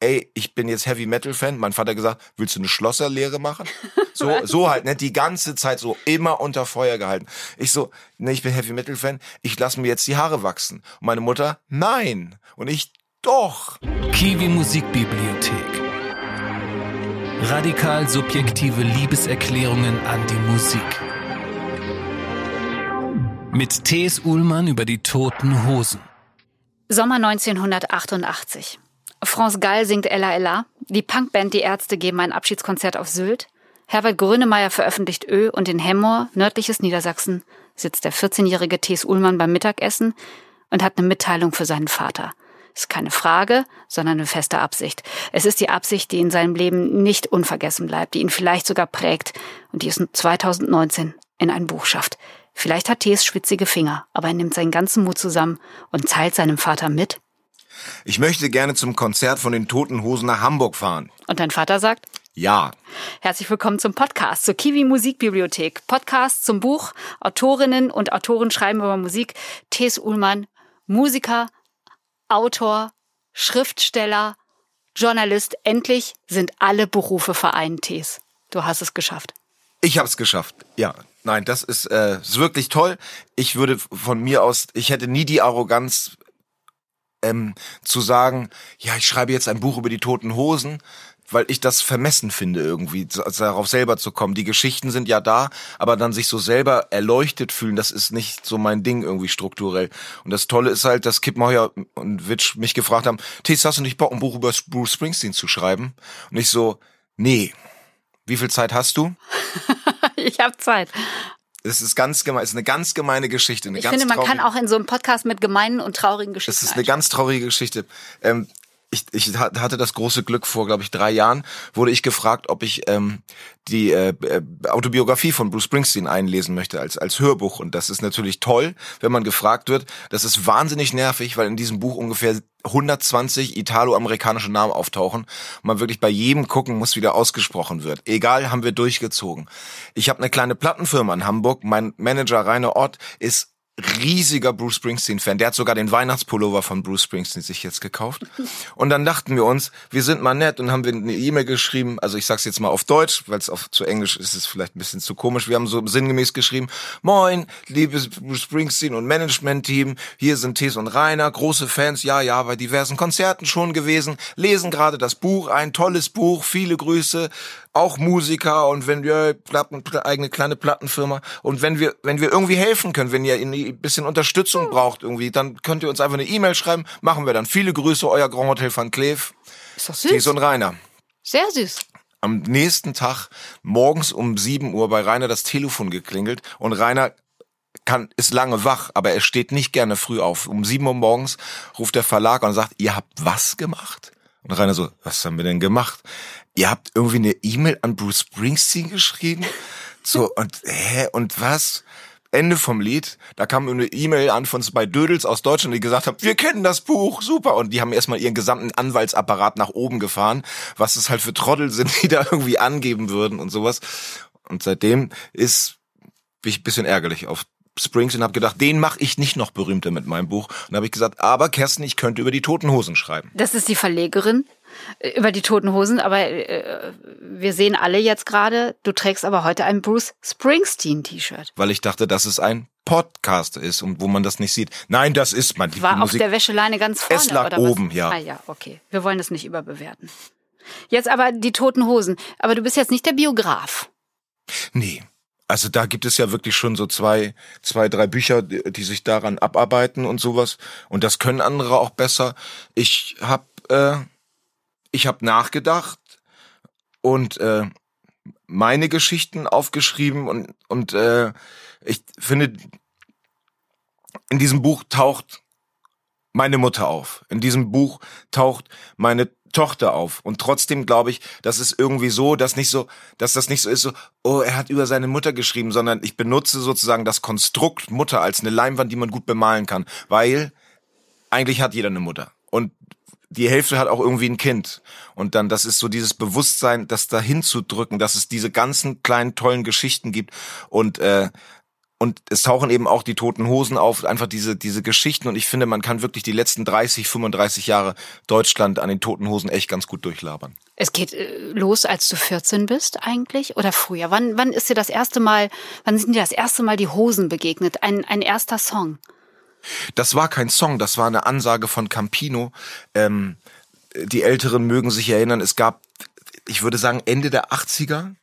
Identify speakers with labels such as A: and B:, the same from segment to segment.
A: ey, ich bin jetzt Heavy Metal Fan. Mein Vater gesagt, willst du eine Schlosserlehre machen? So, so halt, ne, die ganze Zeit so immer unter Feuer gehalten. Ich so, ne, ich bin Heavy Metal Fan, ich lasse mir jetzt die Haare wachsen. Und meine Mutter, nein. Und ich, doch.
B: Kiwi Musikbibliothek. Radikal subjektive Liebeserklärungen an die Musik. Mit T.S. Uhlmann über die toten Hosen.
C: Sommer 1988. France Gall singt Ella Ella. Die Punkband Die Ärzte geben ein Abschiedskonzert auf Sylt. Herbert Grönemeyer veröffentlicht Ö und in Hemmoor, nördliches Niedersachsen, sitzt der 14-jährige T.S. Uhlmann beim Mittagessen und hat eine Mitteilung für seinen Vater. Ist keine Frage, sondern eine feste Absicht. Es ist die Absicht, die in seinem Leben nicht unvergessen bleibt, die ihn vielleicht sogar prägt und die es 2019 in ein Buch schafft. Vielleicht hat T.S. schwitzige Finger, aber er nimmt seinen ganzen Mut zusammen und teilt seinem Vater mit.
A: Ich möchte gerne zum Konzert von den Toten Hosen nach Hamburg fahren.
C: Und dein Vater sagt?
A: Ja.
C: Herzlich willkommen zum Podcast, zur Kiwi Musikbibliothek. Podcast zum Buch. Autorinnen und Autoren schreiben über Musik. T.S. Uhlmann, Musiker, Autor, Schriftsteller, Journalist. Endlich sind alle Berufe vereint, T.S. Du hast es geschafft.
A: Ich habe es geschafft, ja. Nein, das ist, äh, ist wirklich toll. Ich würde von mir aus, ich hätte nie die Arroganz, ähm, zu sagen, ja, ich schreibe jetzt ein Buch über die toten Hosen, weil ich das vermessen finde irgendwie, darauf selber zu kommen. Die Geschichten sind ja da, aber dann sich so selber erleuchtet fühlen, das ist nicht so mein Ding irgendwie strukturell. Und das Tolle ist halt, dass Kip Moyer und Witch mich gefragt haben, Tis, hast du nicht Bock, ein Buch über Bruce Springsteen zu schreiben? Und ich so, nee. Wie viel Zeit hast du?
C: ich habe Zeit.
A: Es ist ganz gemein, ist eine ganz gemeine Geschichte.
C: Ich finde, man
A: traurige-
C: kann auch in so einem Podcast mit gemeinen und traurigen Geschichten.
A: Es ist eine ganz traurige Geschichte. Ähm, ich, ich ha- hatte das große Glück vor, glaube ich, drei Jahren wurde ich gefragt, ob ich ähm, die äh, äh, Autobiografie von Bruce Springsteen einlesen möchte als als Hörbuch. Und das ist natürlich toll, wenn man gefragt wird. Das ist wahnsinnig nervig, weil in diesem Buch ungefähr 120 italo-amerikanische Namen auftauchen man wirklich bei jedem gucken muss, wie der ausgesprochen wird. Egal, haben wir durchgezogen. Ich habe eine kleine Plattenfirma in Hamburg. Mein Manager Rainer Ott ist riesiger Bruce Springsteen-Fan. Der hat sogar den Weihnachtspullover von Bruce Springsteen sich jetzt gekauft. Und dann dachten wir uns, wir sind mal nett und haben wir eine E-Mail geschrieben. Also ich sag's jetzt mal auf Deutsch, weil es auf zu Englisch ist es vielleicht ein bisschen zu komisch. Wir haben so sinngemäß geschrieben: Moin, liebes Bruce Springsteen und Management-Team. Hier sind Thes und Rainer, große Fans. Ja, ja, bei diversen Konzerten schon gewesen. Lesen gerade das Buch, ein tolles Buch. Viele Grüße auch Musiker und wenn wir Platten, eigene kleine Plattenfirma und wenn wir wenn wir irgendwie helfen können, wenn ihr ein bisschen Unterstützung braucht irgendwie, dann könnt ihr uns einfach eine E-Mail schreiben, machen wir dann. Viele Grüße, euer Grand Hotel van Cleef,
C: Ist doch
A: Thies
C: süß.
A: und Rainer.
C: Sehr süß.
A: Am nächsten Tag morgens um 7 Uhr bei Rainer das Telefon geklingelt und Rainer kann, ist lange wach, aber er steht nicht gerne früh auf. Um 7 Uhr morgens ruft der Verlag und sagt, ihr habt was gemacht? Und Rainer so, was haben wir denn gemacht? Ihr habt irgendwie eine E-Mail an Bruce Springsteen geschrieben? So, und, hä, und was? Ende vom Lied, da kam eine E-Mail an von zwei Dödels aus Deutschland, die gesagt haben, wir kennen das Buch, super. Und die haben erstmal ihren gesamten Anwaltsapparat nach oben gefahren, was es halt für Trottel sind, die da irgendwie angeben würden und sowas. Und seitdem ist, bin ich ein bisschen ärgerlich auf Springsteen und habe gedacht, den mache ich nicht noch berühmter mit meinem Buch. Und habe ich gesagt, aber Kerstin, ich könnte über die Toten Hosen schreiben.
C: Das ist die Verlegerin über die toten Hosen, aber äh, wir sehen alle jetzt gerade, du trägst aber heute ein Bruce Springsteen T-Shirt.
A: Weil ich dachte, dass es ein Podcast ist und wo man das nicht sieht. Nein, das ist man. Die
C: War auf
A: Musik-
C: der Wäscheleine ganz vorne
A: Es lag oben,
C: was?
A: ja.
C: Ah ja, okay. Wir wollen das nicht überbewerten. Jetzt aber die toten Hosen. Aber du bist jetzt nicht der Biograf.
A: Nee. Also da gibt es ja wirklich schon so zwei, zwei, drei Bücher, die, die sich daran abarbeiten und sowas. Und das können andere auch besser. Ich hab, äh, ich hab nachgedacht und äh, meine Geschichten aufgeschrieben und und äh, ich finde, in diesem Buch taucht meine Mutter auf. In diesem Buch taucht meine Tochter auf. Und trotzdem glaube ich, das ist irgendwie so, dass nicht so, dass das nicht so ist, so, oh, er hat über seine Mutter geschrieben, sondern ich benutze sozusagen das Konstrukt Mutter als eine Leinwand, die man gut bemalen kann. Weil eigentlich hat jeder eine Mutter. Die Hälfte hat auch irgendwie ein Kind. Und dann, das ist so dieses Bewusstsein, das dahin zu drücken, dass es diese ganzen kleinen, tollen Geschichten gibt. Und äh, und es tauchen eben auch die toten Hosen auf, einfach diese, diese Geschichten. Und ich finde, man kann wirklich die letzten 30, 35 Jahre Deutschland an den toten Hosen echt ganz gut durchlabern.
C: Es geht äh, los, als du 14 bist eigentlich oder früher. Wann, wann ist dir das erste Mal, wann sind dir das erste Mal die Hosen begegnet? Ein, ein erster Song?
A: Das war kein Song, das war eine Ansage von Campino. Ähm, die Älteren mögen sich erinnern, es gab, ich würde sagen, Ende der 80er,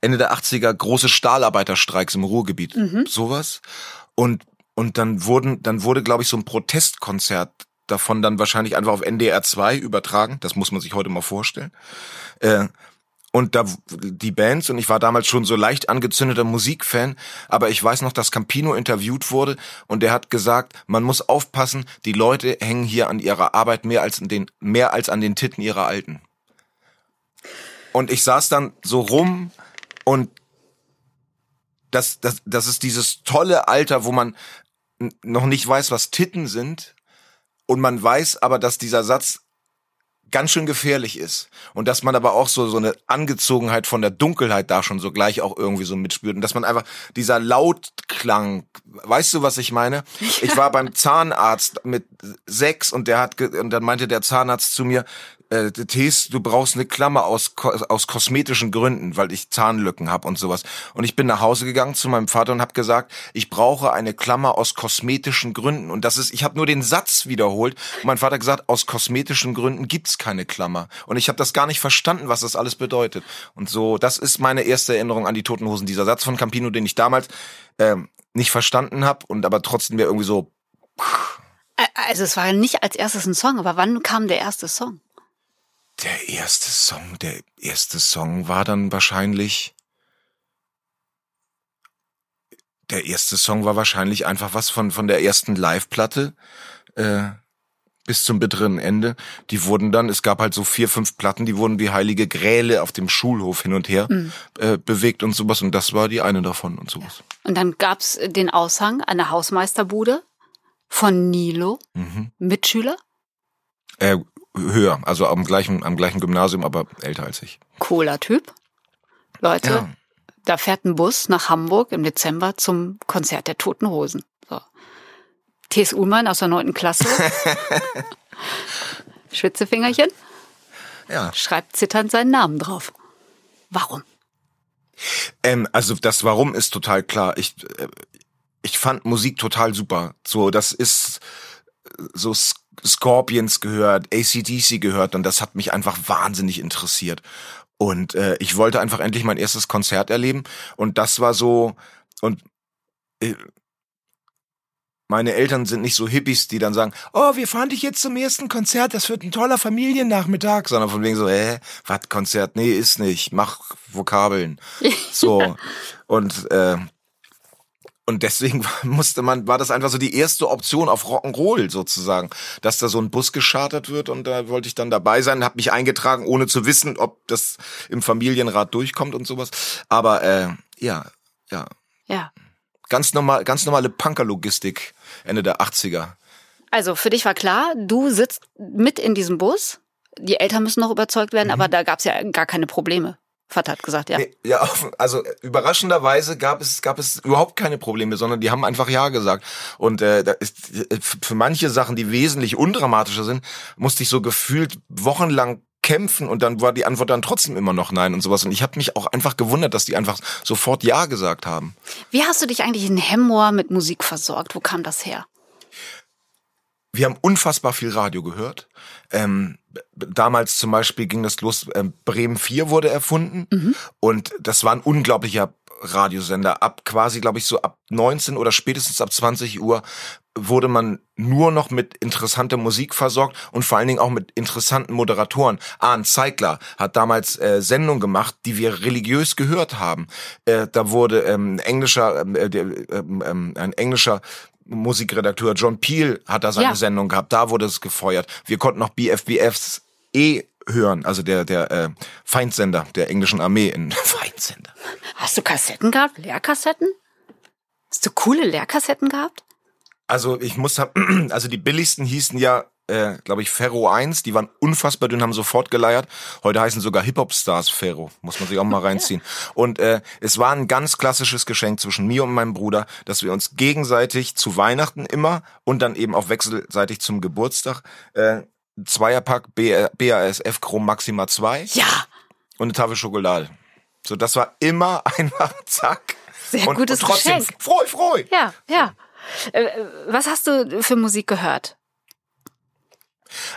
A: Ende der 80er große Stahlarbeiterstreiks im Ruhrgebiet, mhm. sowas. Und und dann wurden dann wurde glaube ich so ein Protestkonzert davon dann wahrscheinlich einfach auf NDR 2 übertragen, das muss man sich heute mal vorstellen. Äh, und da die Bands und ich war damals schon so leicht angezündeter Musikfan, aber ich weiß noch, dass Campino interviewt wurde und der hat gesagt, man muss aufpassen, die Leute hängen hier an ihrer Arbeit mehr als an den mehr als an den Titten ihrer Alten. Und ich saß dann so rum und das, das, das ist dieses tolle Alter, wo man noch nicht weiß, was Titten sind. Und man weiß aber, dass dieser Satz ganz schön gefährlich ist. Und dass man aber auch so, so eine Angezogenheit von der Dunkelheit da schon so gleich auch irgendwie so mitspürt. Und dass man einfach dieser Lautklang, weißt du, was ich meine? Ich war beim Zahnarzt mit sechs und der hat, und dann meinte der Zahnarzt zu mir, äh, Tees, du brauchst eine Klammer aus, aus kosmetischen Gründen, weil ich Zahnlücken habe und sowas. Und ich bin nach Hause gegangen zu meinem Vater und habe gesagt, ich brauche eine Klammer aus kosmetischen Gründen. Und das ist, ich habe nur den Satz wiederholt. Und mein Vater gesagt, aus kosmetischen Gründen gibt's keine Klammer. Und ich habe das gar nicht verstanden, was das alles bedeutet. Und so, das ist meine erste Erinnerung an die Toten Hosen. Dieser Satz von Campino, den ich damals äh, nicht verstanden habe und aber trotzdem mir irgendwie so.
C: Also es war nicht als erstes ein Song, aber wann kam der erste Song?
A: Der erste Song, der erste Song war dann wahrscheinlich. Der erste Song war wahrscheinlich einfach was von, von der ersten Live-Platte äh, bis zum bitteren Ende. Die wurden dann, es gab halt so vier, fünf Platten, die wurden wie heilige Gräle auf dem Schulhof hin und her mhm. äh, bewegt und sowas. Und das war die eine davon und sowas.
C: Und dann gab's den Aushang an der Hausmeisterbude von Nilo, mhm. Mitschüler?
A: Äh, höher, also am gleichen, am gleichen Gymnasium, aber älter als ich.
C: Cooler Typ. Leute, ja. da fährt ein Bus nach Hamburg im Dezember zum Konzert der Toten Hosen. So. T.S. Ullmann aus der neunten Klasse. Schwitzefingerchen.
A: Ja.
C: Schreibt zitternd seinen Namen drauf. Warum?
A: Ähm, also das Warum ist total klar. Ich, äh, ich fand Musik total super. So, das ist so Scorpions gehört, ACDC gehört und das hat mich einfach wahnsinnig interessiert. Und äh, ich wollte einfach endlich mein erstes Konzert erleben und das war so und äh, meine Eltern sind nicht so Hippies, die dann sagen, oh, wir fahren dich jetzt zum ersten Konzert, das wird ein toller Familiennachmittag, sondern von wegen so, hä, was Konzert? Nee, ist nicht, mach Vokabeln. So. und äh, und deswegen musste man, war das einfach so die erste Option auf Rock'n'Roll sozusagen, dass da so ein Bus geschartert wird und da wollte ich dann dabei sein, habe mich eingetragen, ohne zu wissen, ob das im Familienrat durchkommt und sowas. Aber äh, ja, ja.
C: Ja.
A: Ganz normal, ganz normale Punkerlogistik Ende der 80er.
C: Also für dich war klar, du sitzt mit in diesem Bus. Die Eltern müssen noch überzeugt werden, mhm. aber da gab's ja gar keine Probleme. Vater hat gesagt, ja. Nee,
A: ja, also überraschenderweise gab es gab es überhaupt keine Probleme, sondern die haben einfach ja gesagt. Und äh, da ist, für manche Sachen, die wesentlich undramatischer sind, musste ich so gefühlt wochenlang kämpfen und dann war die Antwort dann trotzdem immer noch nein und sowas. Und ich habe mich auch einfach gewundert, dass die einfach sofort ja gesagt haben.
C: Wie hast du dich eigentlich in Hemmoor mit Musik versorgt? Wo kam das her?
A: Wir haben unfassbar viel Radio gehört. Ähm, damals zum Beispiel ging das los, äh, Bremen 4 wurde erfunden mhm. und das war ein unglaublicher Radiosender. Ab quasi, glaube ich, so ab 19 oder spätestens ab 20 Uhr wurde man nur noch mit interessanter Musik versorgt und vor allen Dingen auch mit interessanten Moderatoren. Arndt Zeigler hat damals äh, Sendungen gemacht, die wir religiös gehört haben. Äh, da wurde ähm, englischer, ähm, äh, ähm, ähm, ein englischer Musikredakteur John Peel hat da seine ja. Sendung gehabt, da wurde es gefeuert. Wir konnten noch BFBFs E hören, also der der äh, Feindsender der englischen Armee in Feindsender.
C: Hast du Kassetten gehabt, Leerkassetten? Hast du coole Leerkassetten gehabt?
A: Also ich muss also die billigsten hießen ja äh, glaube ich, Ferro 1. Die waren unfassbar dünn, haben sofort geleiert. Heute heißen sogar Hip-Hop-Stars Ferro. Muss man sich auch mal reinziehen. Und äh, es war ein ganz klassisches Geschenk zwischen mir und meinem Bruder, dass wir uns gegenseitig zu Weihnachten immer und dann eben auch wechselseitig zum Geburtstag äh, Zweierpack BASF Chrom Maxima 2
C: Ja,
A: und eine Tafel Schokolade. So, das war immer einfach zack.
C: Sehr
A: und,
C: gutes
A: und trotzdem
C: Geschenk.
A: Freu, freu.
C: ja, ja. Äh, was hast du für Musik gehört?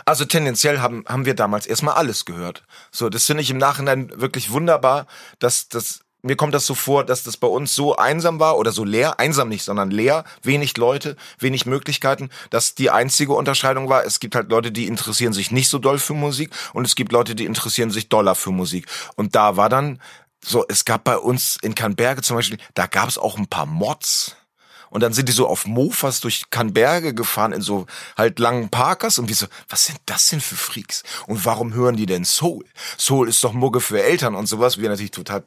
A: Also tendenziell haben, haben wir damals erstmal alles gehört. So, das finde ich im Nachhinein wirklich wunderbar, dass das mir kommt das so vor, dass das bei uns so einsam war oder so leer, einsam nicht, sondern leer, wenig Leute, wenig Möglichkeiten, dass die einzige Unterscheidung war, es gibt halt Leute, die interessieren sich nicht so doll für Musik und es gibt Leute, die interessieren sich doller für Musik. Und da war dann so, es gab bei uns in Kannberge zum Beispiel, da gab es auch ein paar Mods. Und dann sind die so auf Mofas durch Kannberge gefahren in so halt langen Parkers und wie so, was sind das denn für Freaks? Und warum hören die denn Soul? Soul ist doch Mugge für Eltern und sowas. Wir natürlich total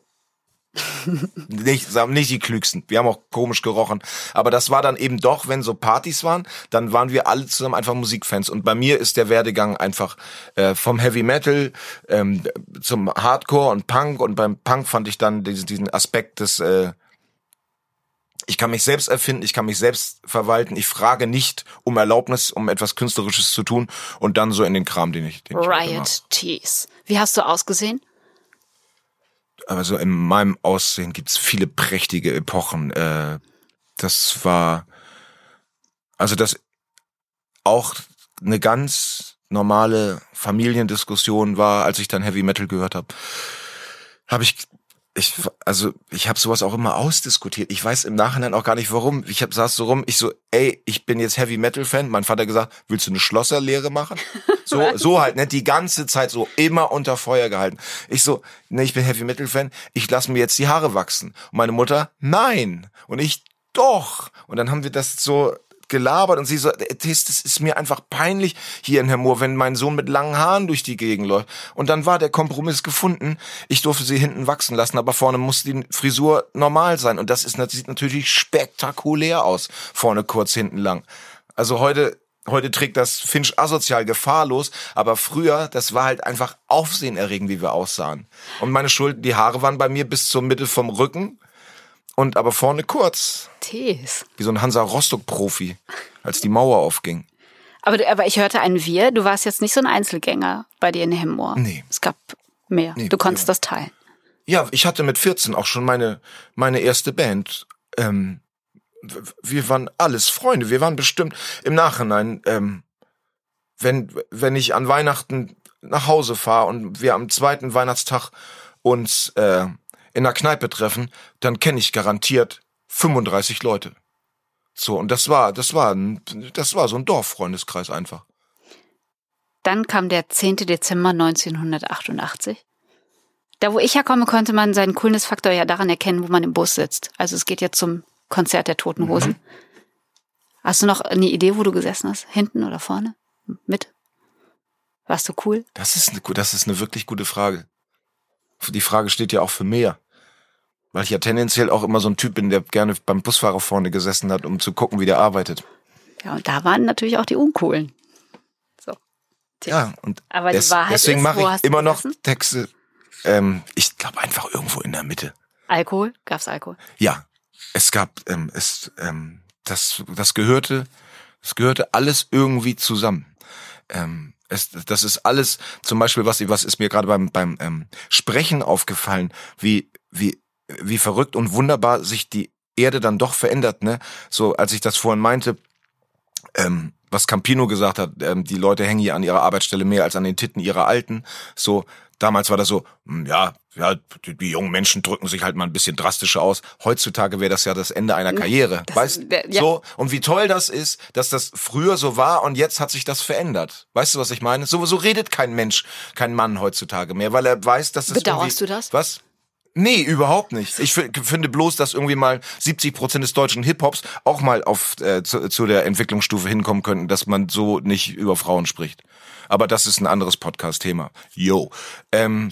A: nicht, nicht die klügsten. Wir haben auch komisch gerochen. Aber das war dann eben doch, wenn so Partys waren, dann waren wir alle zusammen einfach Musikfans. Und bei mir ist der Werdegang einfach äh, vom Heavy Metal ähm, zum Hardcore und Punk. Und beim Punk fand ich dann diesen, diesen Aspekt des äh, ich kann mich selbst erfinden, ich kann mich selbst verwalten, ich frage nicht um Erlaubnis, um etwas Künstlerisches zu tun und dann so in den Kram, den ich, den.
C: Riot Tees. Wie hast du ausgesehen?
A: also in meinem Aussehen gibt's viele prächtige Epochen. Äh, das war also das auch eine ganz normale Familiendiskussion war, als ich dann Heavy Metal gehört habe. Habe ich ich also ich habe sowas auch immer ausdiskutiert. Ich weiß im Nachhinein auch gar nicht warum. Ich hab, saß so rum, ich so, ey, ich bin jetzt Heavy Metal Fan. Mein Vater gesagt, willst du eine Schlosserlehre machen? So so halt, ne, die ganze Zeit so immer unter Feuer gehalten. Ich so, ne, ich bin Heavy Metal Fan. Ich lass mir jetzt die Haare wachsen. Und meine Mutter, nein. Und ich doch. Und dann haben wir das so gelabert und sie so, das, das ist mir einfach peinlich hier in Hermoor, wenn mein Sohn mit langen Haaren durch die Gegend läuft. Und dann war der Kompromiss gefunden. Ich durfte sie hinten wachsen lassen, aber vorne musste die Frisur normal sein. Und das ist, sieht natürlich spektakulär aus. Vorne kurz, hinten lang. Also heute, heute trägt das Finch asozial gefahrlos, aber früher, das war halt einfach aufsehenerregend, wie wir aussahen. Und meine Schulden, die Haare waren bei mir bis zur Mitte vom Rücken und aber vorne kurz.
C: Tees.
A: Wie so ein Hansa Rostock-Profi, als die Mauer aufging.
C: Aber, du- aber ich hörte ein Wir. Du warst jetzt nicht so ein Einzelgänger bei dir in Hemmoor.
A: Nee.
C: Es gab mehr.
A: Nee,
C: du konntest
A: ja.
C: das teilen.
A: Ja, ich hatte mit 14 auch schon meine, meine erste Band. Ähm, wir waren alles Freunde. Wir waren bestimmt im Nachhinein, ähm, wenn, wenn ich an Weihnachten nach Hause fahre und wir am zweiten Weihnachtstag uns äh, in der Kneipe treffen, dann kenne ich garantiert 35 Leute. So, und das war, das war, das war so ein Dorffreundeskreis einfach.
C: Dann kam der 10. Dezember 1988. Da, wo ich herkomme, konnte man seinen Coolness-Faktor ja daran erkennen, wo man im Bus sitzt. Also es geht jetzt zum Konzert der Toten Hosen. Hast du noch eine Idee, wo du gesessen hast? Hinten oder vorne? Mit? Warst du cool?
A: Das ist eine, das ist eine wirklich gute Frage. Die Frage steht ja auch für mehr. Weil ich ja tendenziell auch immer so ein Typ bin, der gerne beim Busfahrer vorne gesessen hat, um zu gucken, wie der arbeitet.
C: Ja, und da waren natürlich auch die Uncoolen. So.
A: Ja, und
C: Aber die Wahrheit
A: deswegen mache ich immer noch
C: gesessen?
A: Texte. Ähm, ich glaube einfach irgendwo in der Mitte.
C: Alkohol? Gab's Alkohol?
A: Ja, es gab, ähm, es, ähm, das, das gehörte, es gehörte alles irgendwie zusammen. Ähm, es, das ist alles, zum Beispiel, was, was ist mir gerade beim, beim ähm, Sprechen aufgefallen, wie, wie, wie verrückt und wunderbar sich die Erde dann doch verändert, ne? So, als ich das vorhin meinte, ähm, was Campino gesagt hat, ähm, die Leute hängen hier an ihrer Arbeitsstelle mehr als an den Titten ihrer Alten. So, damals war das so, hm, ja, ja, die, die jungen Menschen drücken sich halt mal ein bisschen drastischer aus. Heutzutage wäre das ja das Ende einer Karriere,
C: das-
A: weißt?
C: der- ja.
A: So und wie toll das ist, dass das früher so war und jetzt hat sich das verändert. Weißt du, was ich meine? So, so redet kein Mensch, kein Mann heutzutage mehr, weil er weiß, dass das
C: Bedauerst du das?
A: Was? Nee, überhaupt nicht. Ich fi- finde bloß, dass irgendwie mal 70 Prozent des deutschen Hip-Hops auch mal auf äh, zu, zu der Entwicklungsstufe hinkommen könnten, dass man so nicht über Frauen spricht. Aber das ist ein anderes Podcast-Thema. Yo. Ähm,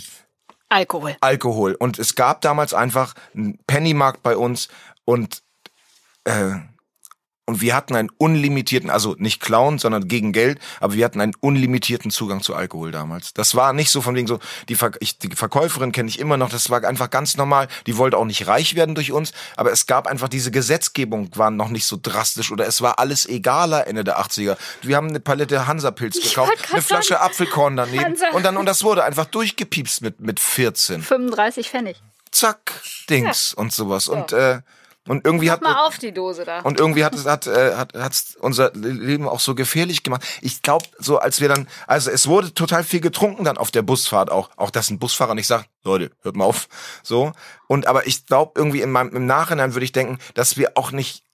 C: Alkohol.
A: Alkohol. Und es gab damals einfach einen Pennymarkt bei uns und äh, und wir hatten einen unlimitierten, also nicht klauen, sondern gegen Geld, aber wir hatten einen unlimitierten Zugang zu Alkohol damals. Das war nicht so von wegen so, die, Ver ich, die Verkäuferin kenne ich immer noch, das war einfach ganz normal. Die wollte auch nicht reich werden durch uns, aber es gab einfach diese Gesetzgebung, war noch nicht so drastisch oder es war alles egaler Ende der 80er. Wir haben eine Palette Hansapilz gekauft, eine Flasche
C: sagen,
A: Apfelkorn daneben
C: Hansa.
A: und dann, und das wurde einfach durchgepiepst mit, mit 14.
C: 35 Pfennig.
A: Zack, Dings und sowas. Und, äh, und irgendwie hat,
C: Mal auf die Dose da.
A: und irgendwie hat es hat, äh, hat hat's unser Leben auch so gefährlich gemacht. Ich glaube, so als wir dann, also es wurde total viel getrunken dann auf der Busfahrt auch, auch dass ein Busfahrer nicht sagt, Leute, hört mal auf, so. Und aber ich glaube irgendwie in meinem im Nachhinein würde ich denken, dass wir auch nicht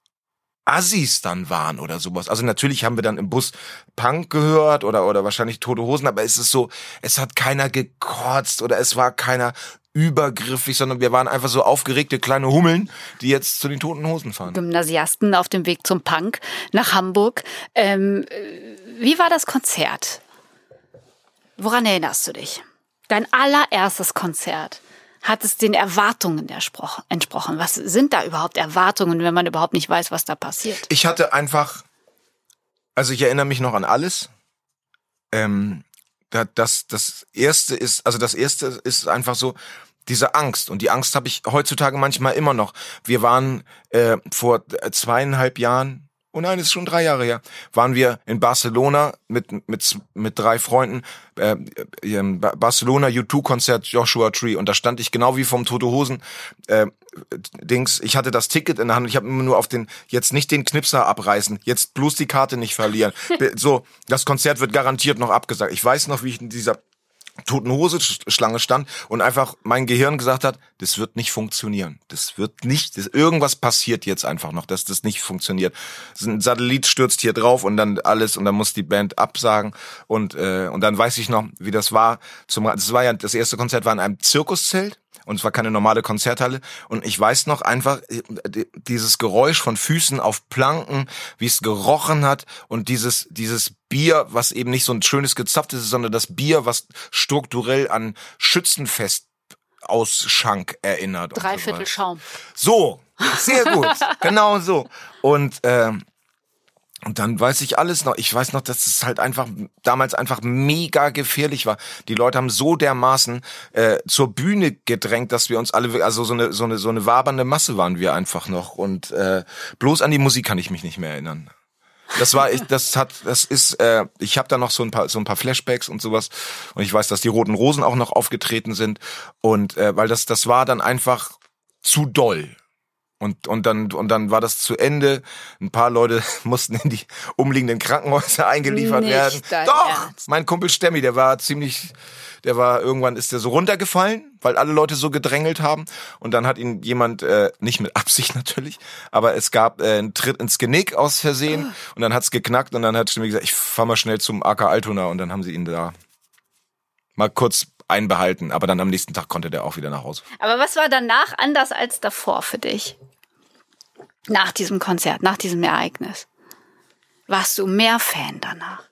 A: Assis dann waren oder sowas. Also natürlich haben wir dann im Bus Punk gehört oder oder wahrscheinlich Tote Hosen, aber es ist so, es hat keiner gekotzt oder es war keiner übergriffig, sondern wir waren einfach so aufgeregte kleine Hummeln, die jetzt zu den Toten Hosen fahren.
C: Gymnasiasten auf dem Weg zum Punk nach Hamburg. Ähm, äh, wie war das Konzert? Woran erinnerst du dich? Dein allererstes Konzert. Hat es den Erwartungen entsprochen? Was sind da überhaupt Erwartungen, wenn man überhaupt nicht weiß, was da passiert?
A: Ich hatte einfach, also ich erinnere mich noch an alles. Ähm, das, das erste ist, also das erste ist einfach so diese Angst und die Angst habe ich heutzutage manchmal immer noch. Wir waren äh, vor zweieinhalb Jahren, oh nein, es ist schon drei Jahre her, waren wir in Barcelona mit mit mit drei Freunden äh, Barcelona U2 Konzert Joshua Tree und da stand ich genau wie vom Tote Hosen äh, Dings, ich hatte das Ticket in der Hand ich habe immer nur auf den, jetzt nicht den Knipser abreißen, jetzt bloß die Karte nicht verlieren. So, das Konzert wird garantiert noch abgesagt. Ich weiß noch, wie ich in dieser toten Hose Sch- Schlange stand und einfach mein Gehirn gesagt hat, das wird nicht funktionieren. Das wird nicht, das, irgendwas passiert jetzt einfach noch, dass das nicht funktioniert. Ein Satellit stürzt hier drauf und dann alles und dann muss die Band absagen und äh, und dann weiß ich noch, wie das war. Zum, das war ja das erste Konzert war in einem Zirkuszelt und es war keine normale Konzerthalle und ich weiß noch einfach äh, die- dieses Geräusch von Füßen auf Planken, wie es gerochen hat und dieses dieses Bier, was eben nicht so ein schönes gezapftes ist, sondern das Bier, was strukturell an Schützenfest Ausschank erinnert. und so
C: Dreiviertel. Schaum.
A: So, sehr gut, genau so. Und ähm, und dann weiß ich alles noch. Ich weiß noch, dass es halt einfach damals einfach mega gefährlich war. Die Leute haben so dermaßen äh, zur Bühne gedrängt, dass wir uns alle, also so eine so eine so eine wabernde Masse waren wir einfach noch. Und äh, bloß an die Musik kann ich mich nicht mehr erinnern. Das war ich, das hat, das ist, äh, ich habe da noch so ein paar so ein paar Flashbacks und sowas und ich weiß, dass die Roten Rosen auch noch aufgetreten sind und äh, weil das das war dann einfach zu doll. Und, und dann, und dann war das zu Ende. Ein paar Leute mussten in die umliegenden Krankenhäuser eingeliefert
C: Nicht
A: werden. Doch!
C: Ernst.
A: Mein Kumpel Stemmi, der war ziemlich, der war, irgendwann ist der so runtergefallen, weil alle Leute so gedrängelt haben. Und dann hat ihn jemand, äh, nicht mit Absicht natürlich, aber es gab äh, einen Tritt ins Genick aus Versehen. Und dann hat's geknackt und dann hat Stemmi gesagt, ich fahr mal schnell zum AK Altona. Und dann haben sie ihn da mal kurz einbehalten. Aber dann am nächsten Tag konnte der auch wieder nach Hause.
C: Aber was war danach anders als davor für dich? Nach diesem Konzert, nach diesem Ereignis. Warst du mehr Fan danach?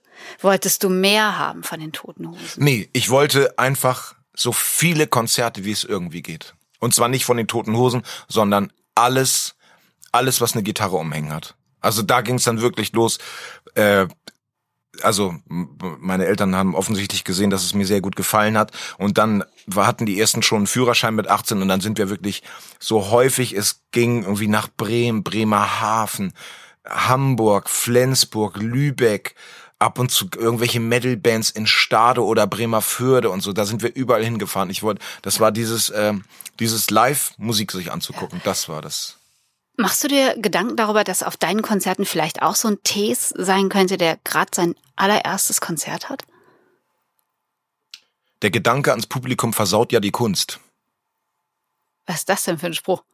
C: Wolltest du mehr haben von den Toten Hosen?
A: Nee, ich wollte einfach so viele Konzerte, wie es irgendwie geht. Und zwar nicht von den Toten Hosen, sondern alles, alles, was eine Gitarre umhängen hat. Also da ging es dann wirklich los. Äh, also meine Eltern haben offensichtlich gesehen, dass es mir sehr gut gefallen hat. Und dann hatten die ersten schon einen Führerschein mit 18 und dann sind wir wirklich so häufig es ging irgendwie nach Bremen, Bremerhaven, Hamburg, Flensburg, Lübeck, ab und zu irgendwelche Metal-Bands in Stade oder Bremerförde und so. Da sind wir überall hingefahren. Ich wollte, das war dieses, ähm, dieses Live-Musik sich anzugucken. Das war das.
C: Machst du dir Gedanken darüber, dass auf deinen Konzerten vielleicht auch so ein Tees sein könnte, der gerade sein allererstes Konzert hat?
A: Der Gedanke ans Publikum versaut ja die Kunst.
C: Was ist das denn für ein Spruch?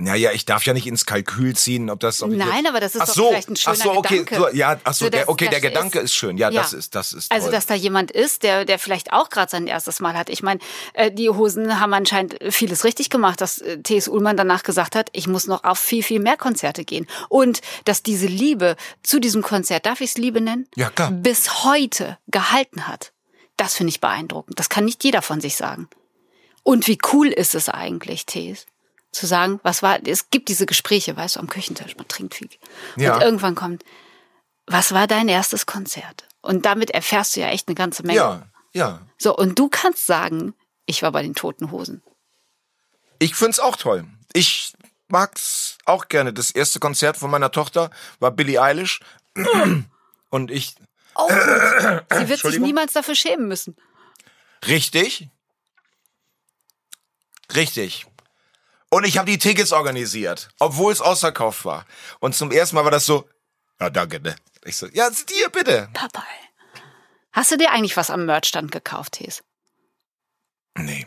A: Naja, ich darf ja nicht ins Kalkül ziehen, ob das. Ob
C: Nein, aber das ist
A: ach
C: doch
A: so,
C: vielleicht ein schöner
A: ach so, okay,
C: Gedanke.
A: So, ja, ach so,
C: So,
A: der, okay, der Gedanke
C: es-
A: ist schön. Ja,
C: Ja.
A: das ist, das ist.
C: Also,
A: toll.
C: dass da jemand ist, der, der vielleicht auch gerade sein erstes Mal hat. Ich meine, äh, die Hosen haben anscheinend vieles richtig gemacht, dass äh, T.S. Ullmann danach gesagt hat, ich muss noch auf viel, viel mehr Konzerte gehen. Und dass diese Liebe zu diesem Konzert, darf ich es Liebe nennen?
A: Ja, klar.
C: Bis heute gehalten hat. Das finde ich beeindruckend. Das kann nicht jeder von sich sagen. Und wie cool ist es eigentlich, T.S.? Zu sagen, was war, es gibt diese Gespräche, weißt du, am Küchentisch, man trinkt viel.
A: Ja.
C: Und irgendwann kommt, was war dein erstes Konzert? Und damit erfährst du ja echt eine ganze Menge.
A: Ja, ja.
C: So, und du kannst sagen, ich war bei den Toten Hosen.
A: Ich find's auch toll. Ich mag's auch gerne. Das erste Konzert von meiner Tochter war Billie Eilish. Und ich,
C: Oh. Sie wird sich niemals dafür schämen müssen.
A: richtig? Richtig. Und ich habe die Tickets organisiert, obwohl es ausverkauft war. Und zum ersten Mal war das so, ja, danke, ne? Ich so, ja, dir bitte.
C: Papa. Hast du dir eigentlich was am Merchstand gekauft, Hes?
A: Nee.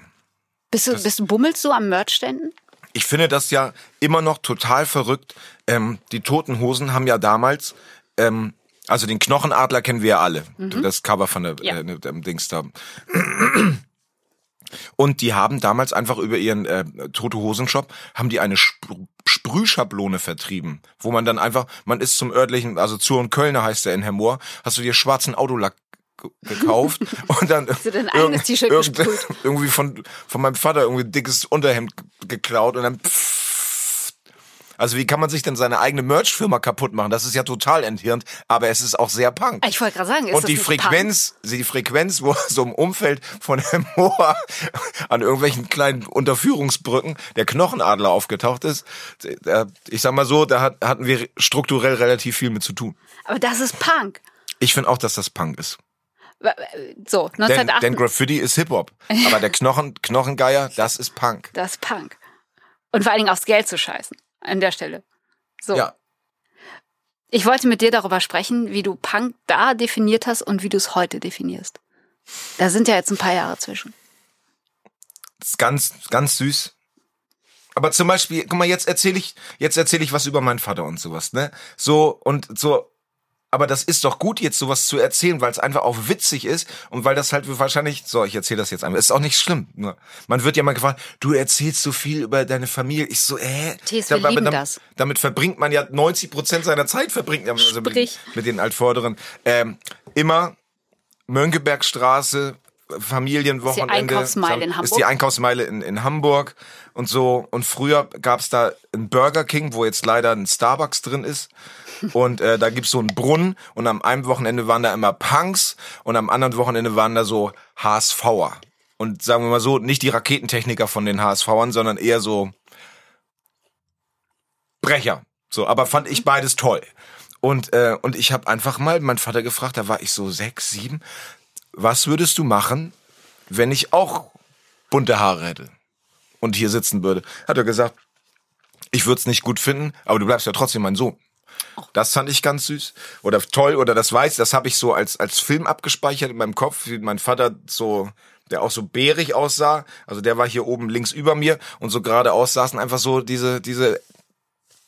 C: Bist du, bist du, bummelst du am Merchständen?
A: Ich finde das ja immer noch total verrückt. Ähm, die Toten Hosen haben ja damals, ähm, also den Knochenadler kennen wir ja alle. Das Cover von der
C: Ja.
A: äh, dem Dings da. Und die haben damals einfach über ihren äh, Tote Hosen Shop haben die eine Spr Sprühschablone vertrieben, wo man dann einfach, man ist zum örtlichen, also zu und Kölner heißt der in Hemmoor, hast du dir schwarzen Autolack ge- gekauft und dann
C: du dein eigenes T-Shirt gesprüht?
A: irgendwie von von meinem Vater irgendwie ein dickes Unterhemd geklaut und dann pff, also wie kann man sich denn seine eigene Merch-Firma kaputt machen? Das ist ja total enthirnt, aber es ist auch sehr punk.
C: Ich wollte gerade sagen, ist
A: Und
C: das
A: die Frequenz, die Frequenz, wo so im Umfeld von dem Moor an irgendwelchen kleinen Unterführungsbrücken der Knochenadler aufgetaucht ist, ich sag mal so, da hat, hatten wir strukturell relativ viel mit zu tun.
C: Punk? Aber das ist Punk.
A: Ich finde auch, dass das Punk ist.
C: So,
A: Denn,
C: 1908.
A: denn Graffiti ist Hip-Hop. Aber der Knochen, Knochengeier, das ist Punk.
C: das ist Punk. Und vor allen Dingen aufs Geld zu scheißen. An der Stelle. So.
A: Ja.
C: Ich wollte mit dir darüber sprechen, wie du Punk da definiert hast und wie du es heute definierst. Da sind ja jetzt ein paar Jahre zwischen.
A: Das ist ganz, ganz süß. Aber zum Beispiel, guck mal, jetzt erzähle ich, jetzt erzähle ich was über meinen Vater und sowas, ne? So und so. Aber das ist doch gut, jetzt sowas zu erzählen, weil es einfach auch witzig ist und weil das halt wahrscheinlich, so, ich erzähle das jetzt einmal, ist auch nicht schlimm. Nur, man wird ja mal gefragt, du erzählst so viel über deine Familie. Ich so, äh,
C: Thies, wir lieben
A: damit,
C: das.
A: damit verbringt man ja 90 Prozent seiner Zeit verbringt, man also mit, mit den Altvorderen. Ähm, immer Mönckebergstraße, Familienwochenende.
C: Einkaufsmeile in
A: Ist
C: Hamburg?
A: die Einkaufsmeile in, in Hamburg und so. Und früher gab's da einen Burger King, wo jetzt leider ein Starbucks drin ist. Und äh, da gibt's so einen Brunnen und am einen Wochenende waren da immer Punks und am anderen Wochenende waren da so HSVer. Und sagen wir mal so, nicht die Raketentechniker von den HSVern, sondern eher so Brecher. So, aber fand ich beides toll. Und, äh, und ich habe einfach mal meinen Vater gefragt, da war ich so sechs, sieben, was würdest du machen, wenn ich auch bunte Haare hätte und hier sitzen würde? Hat er gesagt, ich würde es nicht gut finden, aber du bleibst ja trotzdem mein Sohn. Das fand ich ganz süß oder toll oder das weiß, das habe ich so als als Film abgespeichert in meinem Kopf, wie mein Vater so der auch so bärig aussah, also der war hier oben links über mir und so geradeaus saßen einfach so diese diese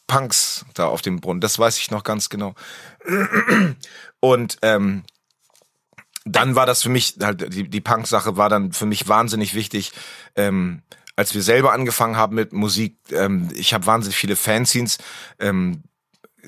A: Punks da auf dem Brunnen. Das weiß ich noch ganz genau. Und ähm, dann war das für mich halt die, die Punk-Sache war dann für mich wahnsinnig wichtig. Ähm, als wir selber angefangen haben mit Musik, ähm, ich habe wahnsinnig viele Fanzines ähm,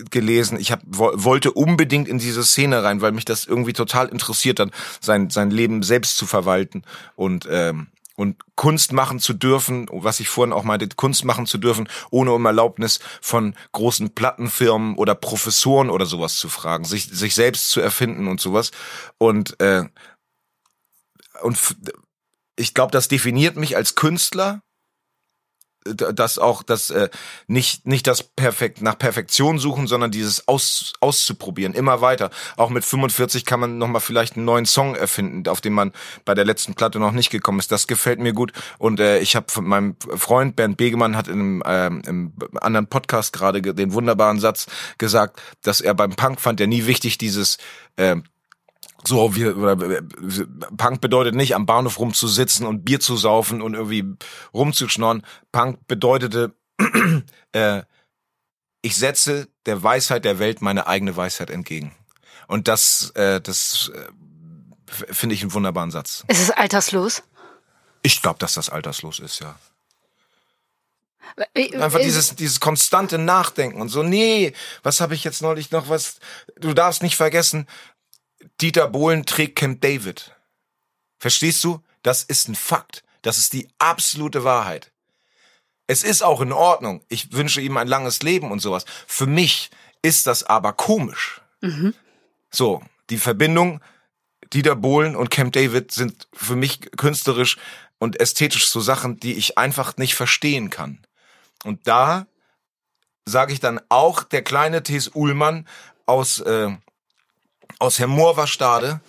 A: gelesen. Ich hab, wo, wollte unbedingt in diese Szene rein, weil mich das irgendwie total interessiert hat, sein sein Leben selbst zu verwalten und ähm, und Kunst machen zu dürfen, was ich vorhin auch meinte, Kunst machen zu dürfen, ohne um Erlaubnis von großen Plattenfirmen oder Professoren oder sowas zu fragen, sich sich selbst zu erfinden und sowas und äh, und ich glaube, das definiert mich als Künstler d- das auch das äh, nicht nicht das perfekt nach Perfektion suchen, sondern dieses aus, auszuprobieren, immer weiter. Auch mit 45 kann man noch mal vielleicht einen neuen Song erfinden, auf den man bei der letzten Platte noch nicht gekommen ist. Das gefällt mir gut und äh, ich habe von meinem Freund Bernd Begemann hat in einem ähm, im anderen Podcast gerade ge- den wunderbaren Satz gesagt, dass er beim Punk fand, der nie wichtig dieses äh, so, wir, oder, äh, Punk bedeutet nicht, am Bahnhof rumzusitzen und Bier zu saufen und irgendwie rumzuschnorren. Punk bedeutete, äh, ich setze der Weisheit der Welt meine eigene Weisheit entgegen. Und das, äh, das äh, finde ich einen wunderbaren Satz.
C: Ist es alterslos?
A: Ich glaube, dass das alterslos ist, ja. Einfach
C: äh,
A: dieses, dieses konstante Nachdenken und so, nee, was habe ich jetzt neulich noch was, du darfst nicht vergessen, Dieter Bohlen trägt Camp David. Verstehst du? Das ist ein Fakt. Das ist die absolute Wahrheit. Es ist auch in Ordnung. Ich wünsche ihm ein langes Leben und sowas. Für mich ist das aber komisch. So, die Verbindung Dieter Bohlen und Camp David sind für mich künstlerisch und ästhetisch so Sachen, die ich einfach nicht verstehen kann. Und da sage ich dann auch der kleine T.S. Uhlmann aus, äh, aus Herr Moorwarstade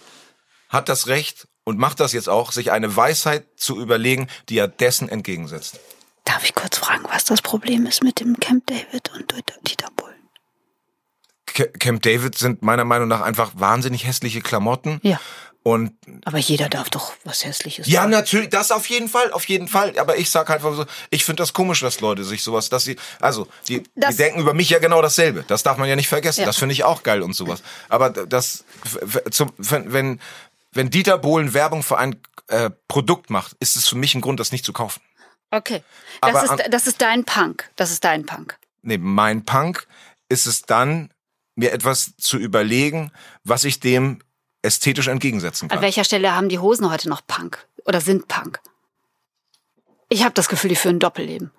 A: hat das Recht und macht das jetzt auch, sich eine Weisheit zu überlegen, die er dessen entgegensetzt.
C: Darf ich kurz fragen, was das Problem ist mit dem Camp David und Dieter Bohlen?
A: Ca- Camp David sind meiner Meinung nach einfach wahnsinnig hässliche Klamotten.
C: Ja.
A: Und
C: Aber jeder darf doch was Hässliches
A: ja,
C: sagen.
A: natürlich, das auf jeden Fall, auf jeden Fall. Aber ich sag halt so, ich finde das komisch, dass Leute sich sowas, dass sie, also, die, die
C: Das-
A: denken über mich ja genau dasselbe. Das darf man ja nicht vergessen.
C: Ja.
A: Das finde ich auch geil und sowas. Aber das, zum, wenn, wenn, Dieter Bohlen Werbung für ein äh, Produkt macht, ist es für mich ein Grund, das nicht zu kaufen.
C: Okay. Das
A: Aber
C: ist, das ist dein Punk. Das ist dein Punk.
A: neben mein Punk ist es dann, mir etwas zu überlegen, was ich dem ästhetisch entgegensetzen
C: An
A: kann.
C: welcher Stelle haben die Hosen heute noch Punk? Oder sind Punk? Ich habe das Gefühl, die führen ein Doppelleben.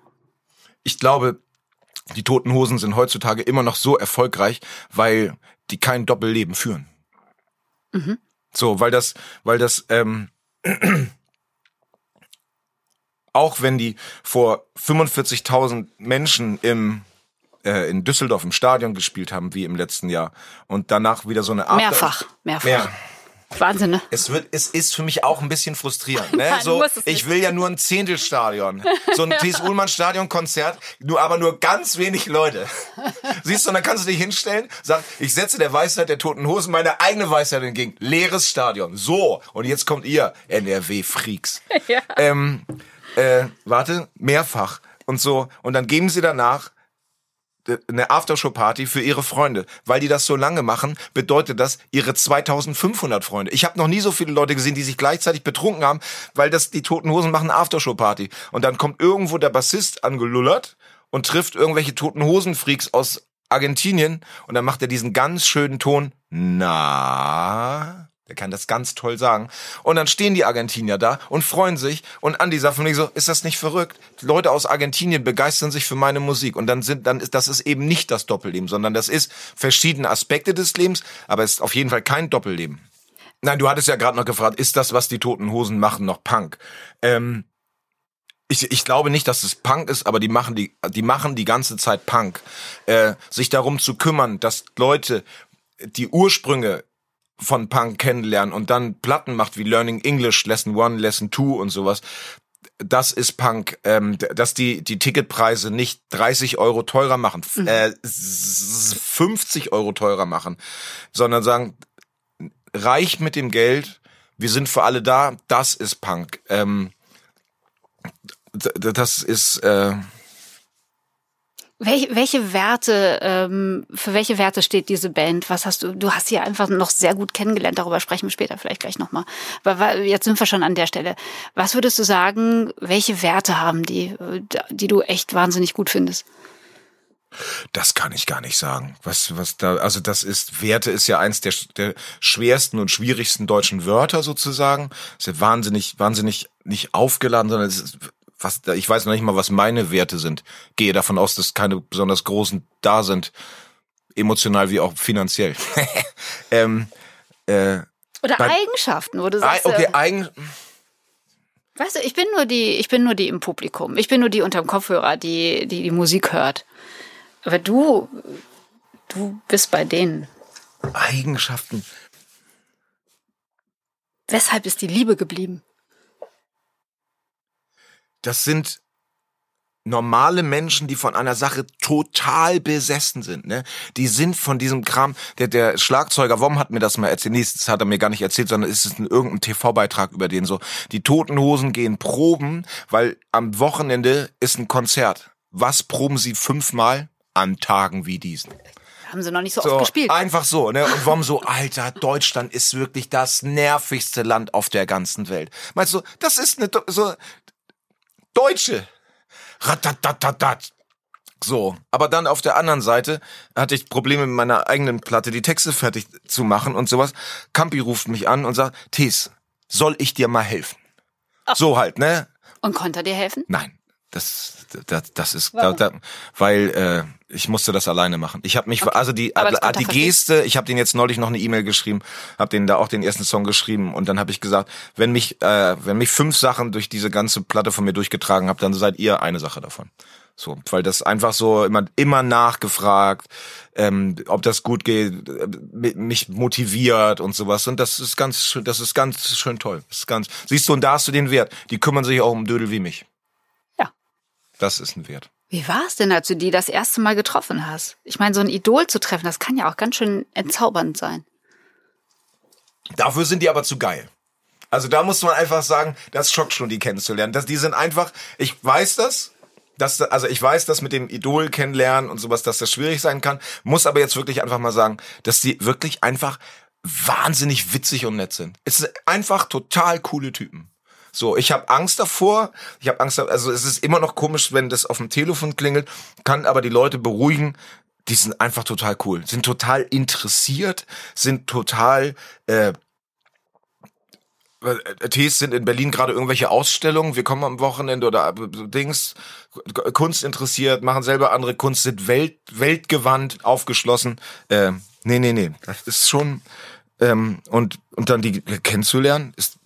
A: Ich glaube, die Toten Hosen sind heutzutage immer noch so erfolgreich, weil die kein Doppelleben führen. So, weil das, weil das, ähm, auch wenn die vor 45.000 Menschen im äh, in Düsseldorf im Stadion gespielt haben, wie im letzten Jahr, und danach wieder so eine Art
C: Mehrfach. Mehrfach.
A: Mehr.
C: Wahnsinn, ne?
A: Es wird, es ist für mich auch ein bisschen frustrierend. Ne?
C: Nein,
A: so, ich will ja nur ein Zehntelstadion. So ein T.S. Ullmann Stadion Konzert, nur aber nur ganz wenig Leute. Siehst du, und dann kannst du dich hinstellen, sag, ich setze der Weisheit der Toten Hosen meine eigene Weisheit entgegen. Leeres Stadion. So. Und jetzt kommt ihr, NRW-Freaks.
C: Ja.
A: Ähm, äh, warte, mehrfach. Und so. Und dann geben sie danach eine Aftershow-Party für ihre Freunde. Weil die das so lange machen, bedeutet das ihre 2500 Freunde. Ich habe noch nie so viele Leute gesehen, die sich gleichzeitig betrunken haben, weil das die Toten Hosen machen Aftershow-Party. Und dann kommt irgendwo der Bassist angelullert und trifft irgendwelche Toten Hosen-Freaks aus Argentinien und dann macht er diesen ganz schönen Ton. Na, der kann das ganz toll sagen. Und dann stehen die Argentinier da und freuen sich. Und Andi sagt von mir so, ist das nicht verrückt? Leute aus Argentinien begeistern sich für meine Musik. Und dann sind, dann ist, das ist eben nicht das Doppelleben, sondern das ist verschiedene Aspekte des Lebens, aber es ist auf jeden Fall kein Doppelleben. Nein, du hattest ja gerade noch gefragt, ist das, was die Toten Hosen machen, noch Punk? Ähm, ich, ich glaube nicht, dass es Punk ist, aber die machen die, die machen die ganze Zeit Punk. Äh, sich darum zu kümmern, dass Leute die Ursprünge von Punk kennenlernen und dann Platten macht wie Learning English, Lesson One, Lesson Two und sowas. Das ist Punk, ähm, dass die die Ticketpreise nicht 30 Euro teurer machen, f- äh, s- 50 Euro teurer machen, sondern sagen, reich mit dem Geld, wir sind für alle da, das ist Punk. Ähm, das ist äh,
C: Welche, welche Werte, ähm, für welche Werte steht diese Band? Was hast du? Du hast sie einfach noch sehr gut kennengelernt. Darüber sprechen wir später vielleicht gleich nochmal. Aber jetzt sind wir schon an der Stelle. Was würdest du sagen? Welche Werte haben die, äh, die du echt wahnsinnig gut findest?
A: Das kann ich gar nicht sagen. Was, was da, also das ist, Werte ist ja eins der, der schwersten und schwierigsten deutschen Wörter sozusagen. Ist ja wahnsinnig, wahnsinnig nicht aufgeladen, sondern es ist, was, ich weiß noch nicht mal, was meine Werte sind. Gehe davon aus, dass keine besonders großen da sind. Emotional wie auch finanziell. ähm, äh,
C: Oder
A: Bei-
C: Eigenschaften, wo du sagst,
A: okay,
C: äh,
A: eigen,
C: weißt du, ich bin nur die, ich bin nur die im Publikum. Ich bin nur die unterm Kopfhörer, die, die die Musik hört. Aber du, du bist bei denen.
A: Eigenschaften.
C: Weshalb ist die Liebe geblieben?
A: Das sind normale Menschen, die von einer Sache total besessen sind. Ne? Die sind von diesem Kram. Der, der Schlagzeuger Wom hat mir das mal erzählt. Nee, das hat er mir gar nicht erzählt, sondern es ist in irgendeinem TV-Beitrag über den so. Die Toten Hosen gehen proben, weil am Wochenende ist ein Konzert. Was proben sie fünfmal? An Tagen wie diesen.
C: Haben sie noch nicht so,
A: So,
C: oft gespielt.
A: Einfach so, ne? Und Wom so, Alter, Deutschland ist wirklich das nervigste Land auf der ganzen Welt. Meinst du, das ist eine so Deutsche. Ratatatatat. So, aber dann auf der anderen Seite hatte ich Probleme mit meiner eigenen Platte, die Texte fertig zu machen und sowas. Campi ruft mich an und sagt, Tees, soll ich dir mal helfen? So halt, ne?
C: Und konnte er dir helfen?
A: Nein. Das, das, das ist, da, da, weil äh, ich musste das alleine machen. Ich habe mich, okay. also die, äh, die Geste, ich habe den jetzt neulich noch eine E-Mail geschrieben, habe denen da auch den ersten Song geschrieben und dann habe ich gesagt, wenn mich, äh, wenn mich fünf Sachen durch diese ganze Platte von mir durchgetragen habt, dann seid ihr eine Sache davon. So, weil das einfach so immer immer nachgefragt, ähm, ob das gut geht, äh, mich motiviert und sowas. Und das ist ganz schön, das ist ganz schön toll. Das ist ganz. Siehst du, und da hast du den Wert. Die kümmern sich auch um Dödel wie mich. Das ist ein Wert.
C: Wie war es denn, als du die das erste Mal getroffen hast? Ich meine, so ein Idol zu treffen, das kann ja auch ganz schön entzaubernd sein.
A: Dafür sind die aber zu geil. Also da muss man einfach sagen, das schockt schon, die kennenzulernen. Das, die sind einfach, ich weiß das, dass, also ich weiß, dass mit dem Idol kennenlernen und sowas, dass das schwierig sein kann, muss aber jetzt wirklich einfach mal sagen, dass die wirklich einfach wahnsinnig witzig und nett sind. Es sind einfach total coole Typen. So, ich habe Angst davor. Ich habe Angst, also es ist immer noch komisch, wenn das auf dem Telefon klingelt, kann aber die Leute beruhigen. Die sind einfach total cool, sind total interessiert, sind total äh, äh Tees sind in Berlin gerade irgendwelche Ausstellungen. Wir kommen am Wochenende oder äh, Dings, Kunst interessiert, machen selber andere Kunst, sind welt, weltgewandt, aufgeschlossen. Äh, nee, nee, nee. Das ist schon, ähm, und, und dann die kennenzulernen, ist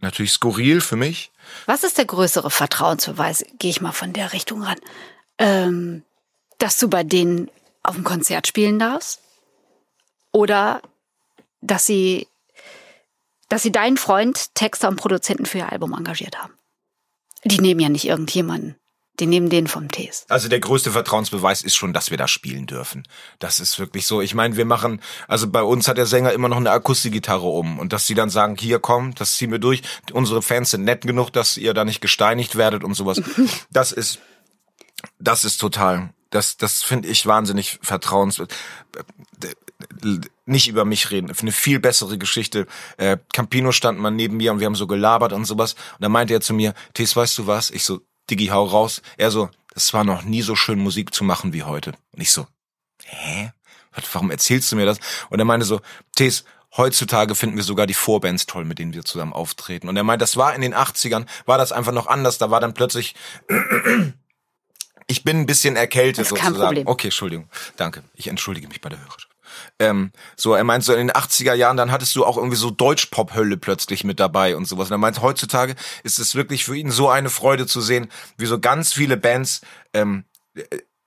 A: natürlich skurril für mich.
C: Was ist der größere Vertrauensbeweis? Gehe ich mal von der Richtung ran. Ähm, dass du bei denen auf dem Konzert spielen darfst? Oder dass sie, dass sie deinen Freund, Texter und Produzenten für ihr Album engagiert haben? Die nehmen ja nicht irgendjemanden. Die nehmen den vom Tees.
A: Also der größte Vertrauensbeweis ist schon, dass wir da spielen dürfen. Das ist wirklich so. Ich meine, wir machen, also bei uns hat der Sänger immer noch eine Akustikgitarre um und dass sie dann sagen, hier komm, das ziehen wir durch. Unsere Fans sind nett genug, dass ihr da nicht gesteinigt werdet und sowas. das ist, das ist total, das, das finde ich wahnsinnig vertrauens nicht über mich reden. Eine viel bessere Geschichte. Äh, Campino stand mal neben mir und wir haben so gelabert und sowas. Und dann meinte er zu mir, Tes, weißt du was? Ich so, Diggi, hau raus. Er so, das war noch nie so schön Musik zu machen wie heute. Und ich so, hä? Warum erzählst du mir das? Und er meinte so, Tes, heutzutage finden wir sogar die Vorbands toll, mit denen wir zusammen auftreten. Und er meint, das war in den 80ern, war das einfach noch anders. Da war dann plötzlich, ich bin ein bisschen erkältet sozusagen.
C: Problem.
A: Okay, Entschuldigung. Danke. Ich entschuldige mich bei der Hörerschaft. Ähm, so, er meint so in den 80er Jahren, dann hattest du auch irgendwie so Deutsch-Pop-Hölle plötzlich mit dabei und sowas. Und er meint, heutzutage ist es wirklich für ihn so eine Freude zu sehen, wie so ganz viele Bands, ähm,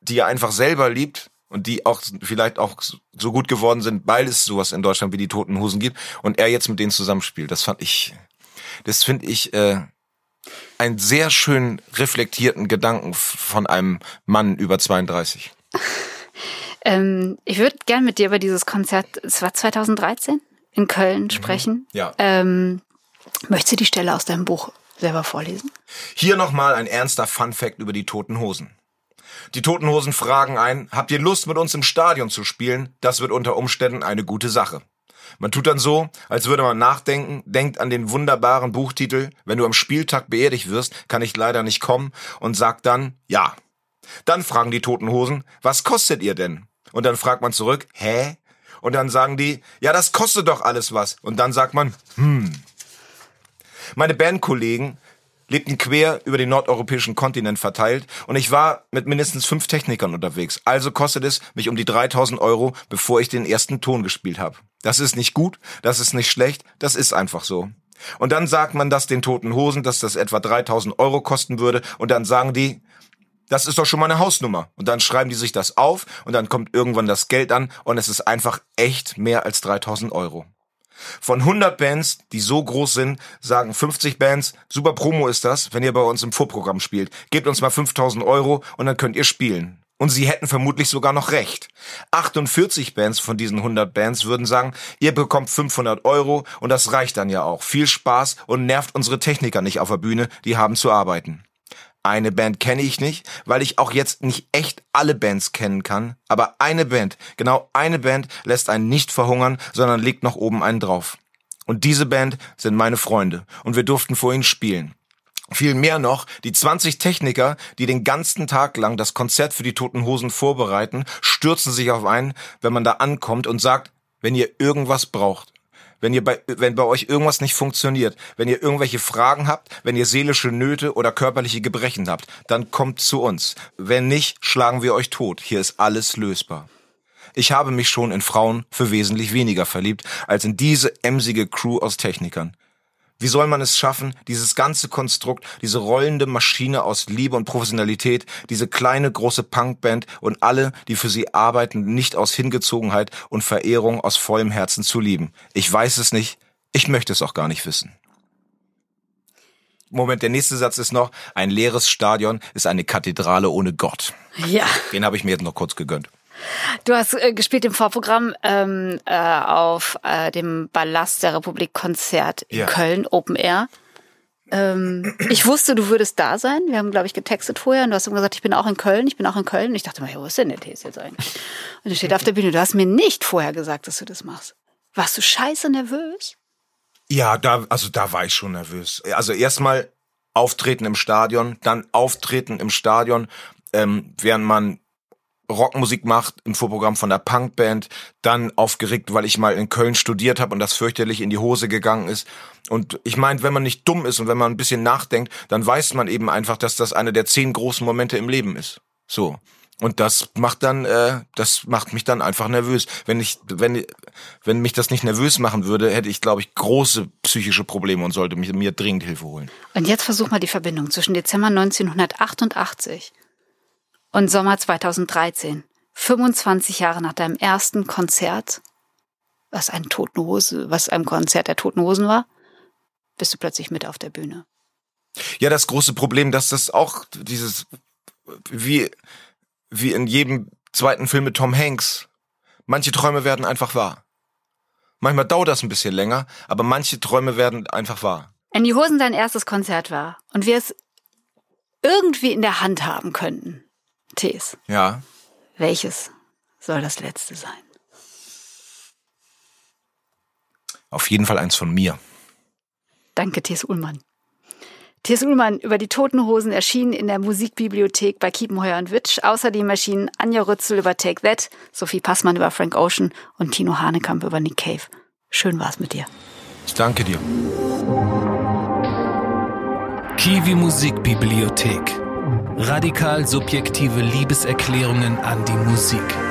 A: die er einfach selber liebt und die auch vielleicht auch so gut geworden sind, weil es sowas in Deutschland wie die Toten Hosen gibt und er jetzt mit denen zusammenspielt. Das fand ich, das finde ich, äh, einen sehr schön reflektierten Gedanken von einem Mann über 32.
C: Ähm, ich würde gern mit dir über dieses Konzert, es war 2013 in Köln, mhm. sprechen.
A: Ja.
C: Ähm, möchtest du die Stelle aus deinem Buch selber vorlesen?
A: Hier nochmal ein ernster Fun-Fact über die Toten Hosen. Die Toten Hosen fragen ein, habt ihr Lust mit uns im Stadion zu spielen? Das wird unter Umständen eine gute Sache. Man tut dann so, als würde man nachdenken, denkt an den wunderbaren Buchtitel, wenn du am Spieltag beerdigt wirst, kann ich leider nicht kommen und sagt dann, ja. Dann fragen die Toten Hosen, was kostet ihr denn? Und dann fragt man zurück, hä? Und dann sagen die, ja, das kostet doch alles was. Und dann sagt man, hm. Meine Bandkollegen lebten quer über den nordeuropäischen Kontinent verteilt und ich war mit mindestens fünf Technikern unterwegs. Also kostet es mich um die 3000 Euro, bevor ich den ersten Ton gespielt habe. Das ist nicht gut, das ist nicht schlecht, das ist einfach so. Und dann sagt man das den toten Hosen, dass das etwa 3000 Euro kosten würde und dann sagen die, das ist doch schon mal eine Hausnummer. Und dann schreiben die sich das auf und dann kommt irgendwann das Geld an und es ist einfach echt mehr als 3000 Euro. Von 100 Bands, die so groß sind, sagen 50 Bands, super Promo ist das, wenn ihr bei uns im Vorprogramm spielt. Gebt uns mal 5000 Euro und dann könnt ihr spielen. Und sie hätten vermutlich sogar noch recht. 48 Bands von diesen 100 Bands würden sagen, ihr bekommt 500 Euro und das reicht dann ja auch. Viel Spaß und nervt unsere Techniker nicht auf der Bühne, die haben zu arbeiten. Eine Band kenne ich nicht, weil ich auch jetzt nicht echt alle Bands kennen kann. Aber eine Band, genau eine Band lässt einen nicht verhungern, sondern legt noch oben einen drauf. Und diese Band sind meine Freunde. Und wir durften vor ihnen spielen. Viel mehr noch, die 20 Techniker, die den ganzen Tag lang das Konzert für die Toten Hosen vorbereiten, stürzen sich auf einen, wenn man da ankommt und sagt, wenn ihr irgendwas braucht, Wenn ihr bei, wenn bei euch irgendwas nicht funktioniert, wenn ihr irgendwelche Fragen habt, wenn ihr seelische Nöte oder körperliche Gebrechen habt, dann kommt zu uns. Wenn nicht, schlagen wir euch tot. Hier ist alles lösbar. Ich habe mich schon in Frauen für wesentlich weniger verliebt als in diese emsige Crew aus Technikern. Wie soll man es schaffen, dieses ganze Konstrukt, diese rollende Maschine aus Liebe und Professionalität, diese kleine große Punkband und alle, die für sie arbeiten, nicht aus Hingezogenheit und Verehrung aus vollem Herzen zu lieben? Ich weiß es nicht, ich möchte es auch gar nicht wissen. Moment, der nächste Satz ist noch, ein leeres Stadion ist eine Kathedrale ohne Gott.
C: Ja.
A: Den habe ich mir jetzt noch kurz gegönnt.
C: Du hast äh, gespielt im Vorprogramm ähm, äh, auf äh, dem Ballast der Republik Konzert in
A: Ja.
C: Köln, Open Air. Ähm, ich wusste, du würdest da sein. Wir haben, glaube ich, getextet vorher und du hast immer gesagt, ich bin auch in Köln, ich bin auch in Köln. Und ich dachte mir, ja, wo ist denn der jetzt eigentlich? Und er steht auf der Bühne. Du hast mir nicht vorher gesagt, dass du das machst. Warst du scheiße nervös?
A: Ja, da, also da war ich schon nervös. Also erstmal auftreten im Stadion, dann auftreten im Stadion, ähm, während man Rockmusik macht im Vorprogramm von der Punkband, dann aufgeregt, weil ich mal in Köln studiert habe und das fürchterlich in die Hose gegangen ist. Und ich meine, wenn man nicht dumm ist und wenn man ein bisschen nachdenkt, dann weiß man eben einfach, dass das eine der zehn großen Momente im Leben ist. So. Und das macht dann, äh, das macht mich dann einfach nervös. Wenn ich, wenn, wenn mich das nicht nervös machen würde, hätte ich, glaube ich, große psychische Probleme und sollte mich, mir dringend Hilfe holen.
C: Und jetzt versuch mal die Verbindung zwischen Dezember 1988 und Sommer 2013. 25 Jahre nach deinem ersten Konzert, was ein Toten Hose, was ein Konzert der Toten Hosen war, bist du plötzlich mit auf der Bühne.
A: Ja, das große Problem, dass das auch dieses, wie, wie in jedem zweiten Film mit Tom Hanks, manche Träume werden einfach wahr. Manchmal dauert das ein bisschen länger, aber manche Träume werden einfach wahr.
C: Wenn die Hosen dein erstes Konzert war und wir es irgendwie in der Hand haben könnten, Tees,
A: Ja.
C: welches soll das letzte sein?
A: Auf jeden Fall eins von mir.
C: Danke, T.S. Ullmann. T.S. Ullmann über die Toten Hosen erschienen in der Musikbibliothek bei Kiepenheuer und Witsch. Außerdem erschienen Anja Rützel über Take That, Sophie Passmann über Frank Ocean und Tino Hanekamp über Nick Cave. Schön war's mit dir.
A: Ich danke dir.
B: Kiwi Musikbibliothek. Radikal subjektive Liebeserklärungen an die Musik.